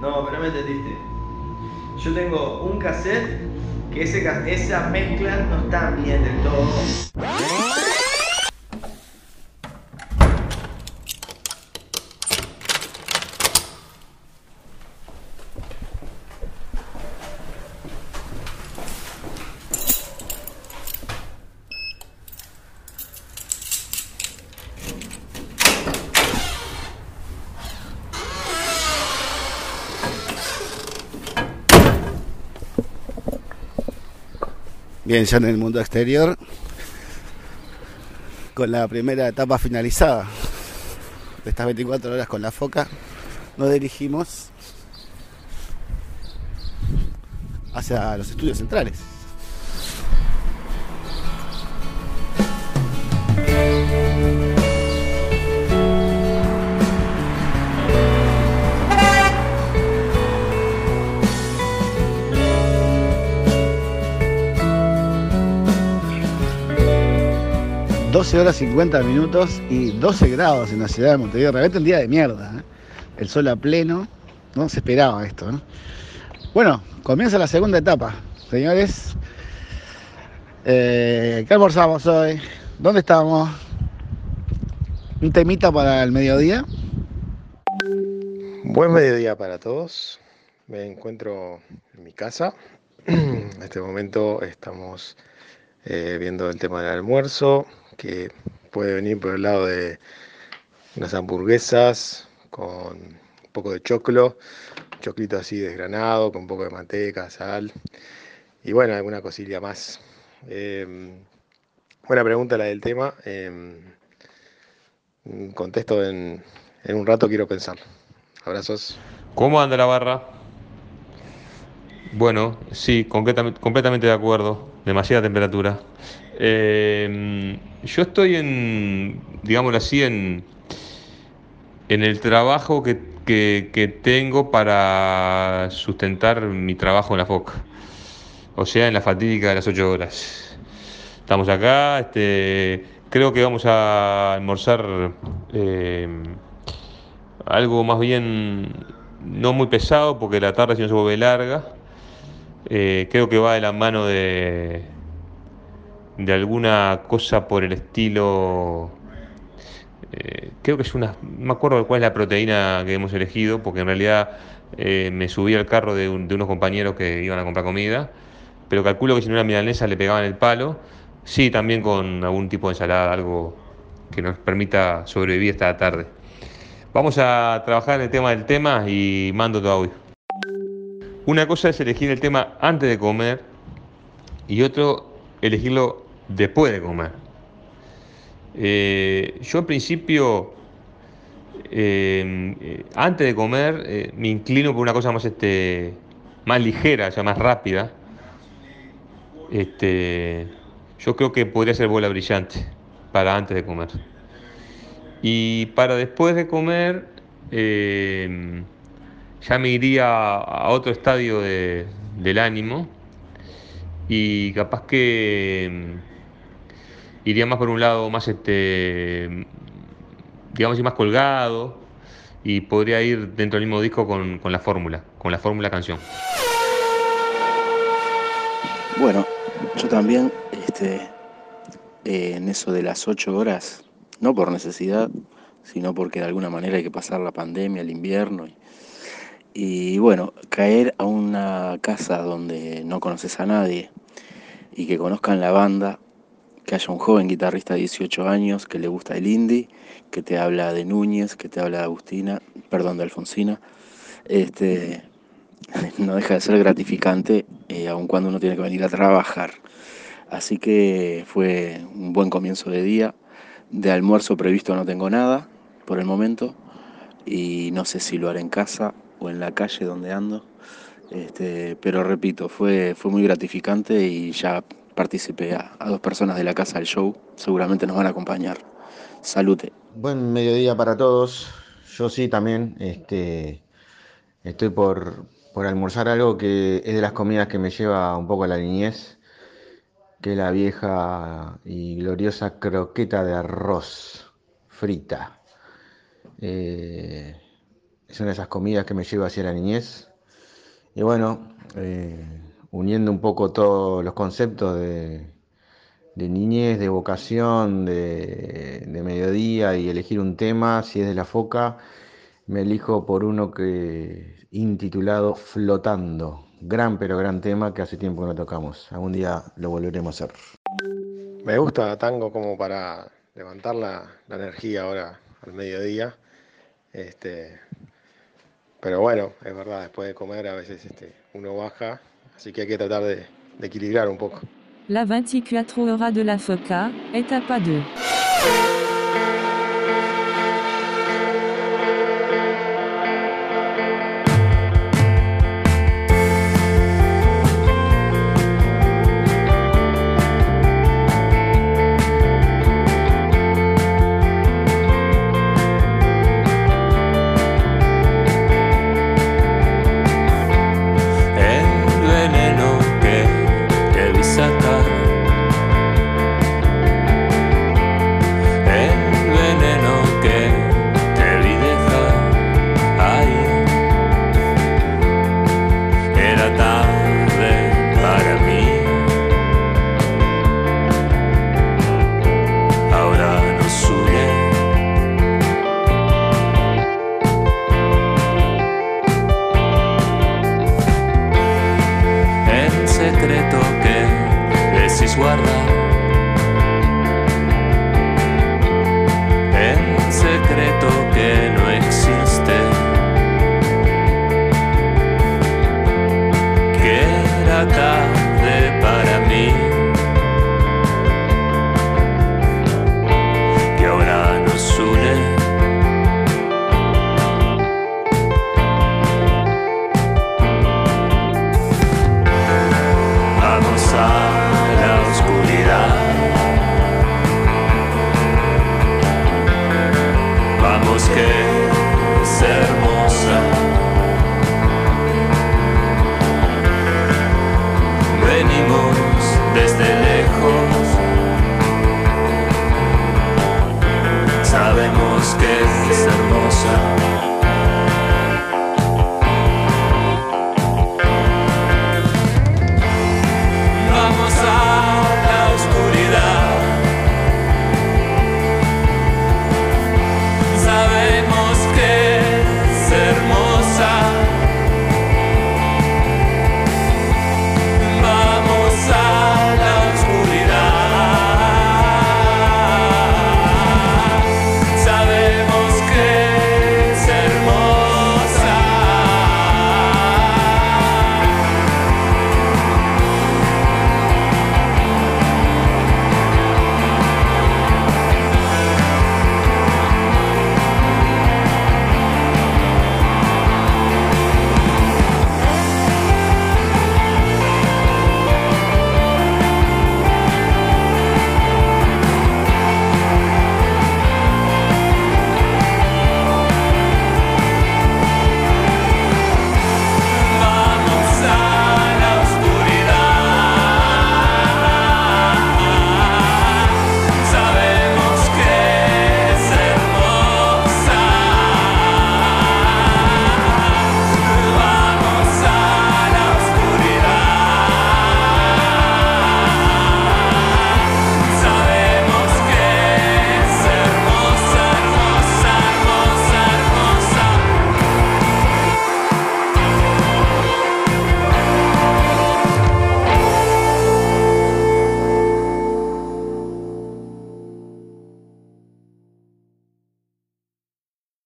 No, pero me entendiste. Yo tengo un cassette que esa mezcla no está bien del todo. Bien, ya en el mundo exterior, con la primera etapa finalizada de estas 24 horas con la foca, nos dirigimos hacia los estudios centrales. 12 horas 50 minutos y 12 grados en la ciudad de Montevideo. Realmente el día de mierda. ¿eh? El sol a pleno. No se esperaba esto. ¿no? Bueno, comienza la segunda etapa. Señores, eh, ¿qué almorzamos hoy? ¿Dónde estamos? ¿Un temita para el mediodía? Buen mediodía para todos. Me encuentro en mi casa. En este momento estamos eh, viendo el tema del almuerzo, que puede venir por el lado de unas hamburguesas con un poco de choclo, choclito así desgranado, con un poco de manteca, sal y bueno, alguna cosilla más. Eh, buena pregunta la del tema. eh, contesto en, en un rato, quiero pensar. Abrazos. ¿Cómo anda la barra? Bueno, sí, completamente, completamente de acuerdo. Demasiada temperatura. Eh, yo estoy en, digámoslo así, en, en el trabajo que, que- tengo para sustentar mi trabajo en la FOC. O sea, en la fatídica de las 8 horas. Estamos acá, este, creo que vamos a almorzar eh, algo más bien no muy pesado porque la tarde si no se vuelve larga. Eh, creo que va de la mano de, de alguna cosa por el estilo. eh, creo que es una. No me acuerdo cuál es la proteína que hemos elegido, porque en realidad eh, me subí al carro de, un- de unos compañeros que iban a comprar comida, pero calculo que si no era milanesa le pegaban el palo. Sí, también con algún tipo de ensalada, algo que nos permita sobrevivir esta tarde. Vamos a trabajar en el tema del tema y mando tu audio. Una cosa es elegir el tema antes de comer y otro elegirlo después de comer. Eh, yo en principio, eh, eh, antes de comer, me inclino por una cosa más, este, más ligera, o sea, más rápida. Este, yo creo que podría ser bola brillante para antes de comer. Y para después de comer, ya me iría a otro estadio de- del ánimo y capaz que iría más por un lado más este digamos más colgado y podría ir dentro del mismo disco con, con la fórmula, con la fórmula canción. Bueno, yo también, este, eh, en eso de las ocho horas, no por necesidad, sino porque de alguna manera hay que pasar la pandemia, el invierno. Y, y bueno, caer a una casa donde no conoces a nadie y que conozcan la banda, que haya un joven guitarrista de 18 años que le gusta el indie, que te habla de Núñez, que te habla de Agustina, perdón, de Alfonsina, este, no deja de ser gratificante, eh, aun cuando uno tiene que venir a trabajar. Así que fue un buen comienzo de día. De almuerzo previsto no tengo nada por el momento y no sé si lo haré en casa o en la calle donde ando. Este, pero repito, fue, fue muy gratificante y ya participé a, dos personas de la casa del show. Seguramente nos van a acompañar. Salute. Buen mediodía para todos. Yo sí también este, estoy por, por almorzar algo que es de las comidas que me lleva un poco a la niñez, que es la vieja y gloriosa croqueta de arroz frita. Eh, son esas comidas que me llevan hacia la niñez. Y bueno, eh, uniendo un poco todos los conceptos de, niñez, de vocación, de, de, mediodía y elegir un tema, si es de la foca, me elijo por uno que intitulado Flotando. Gran pero gran tema que hace tiempo que no tocamos. Algún día lo volveremos a hacer. Me gusta tango como para levantar la, la energía ahora al mediodía. Este, pero bueno, es verdad, después de comer a veces este, uno baja, así que hay que tratar de, de equilibrar un poco. La 24 hora de la foca, etapa 2. busqué, es hermosa. Venimos desde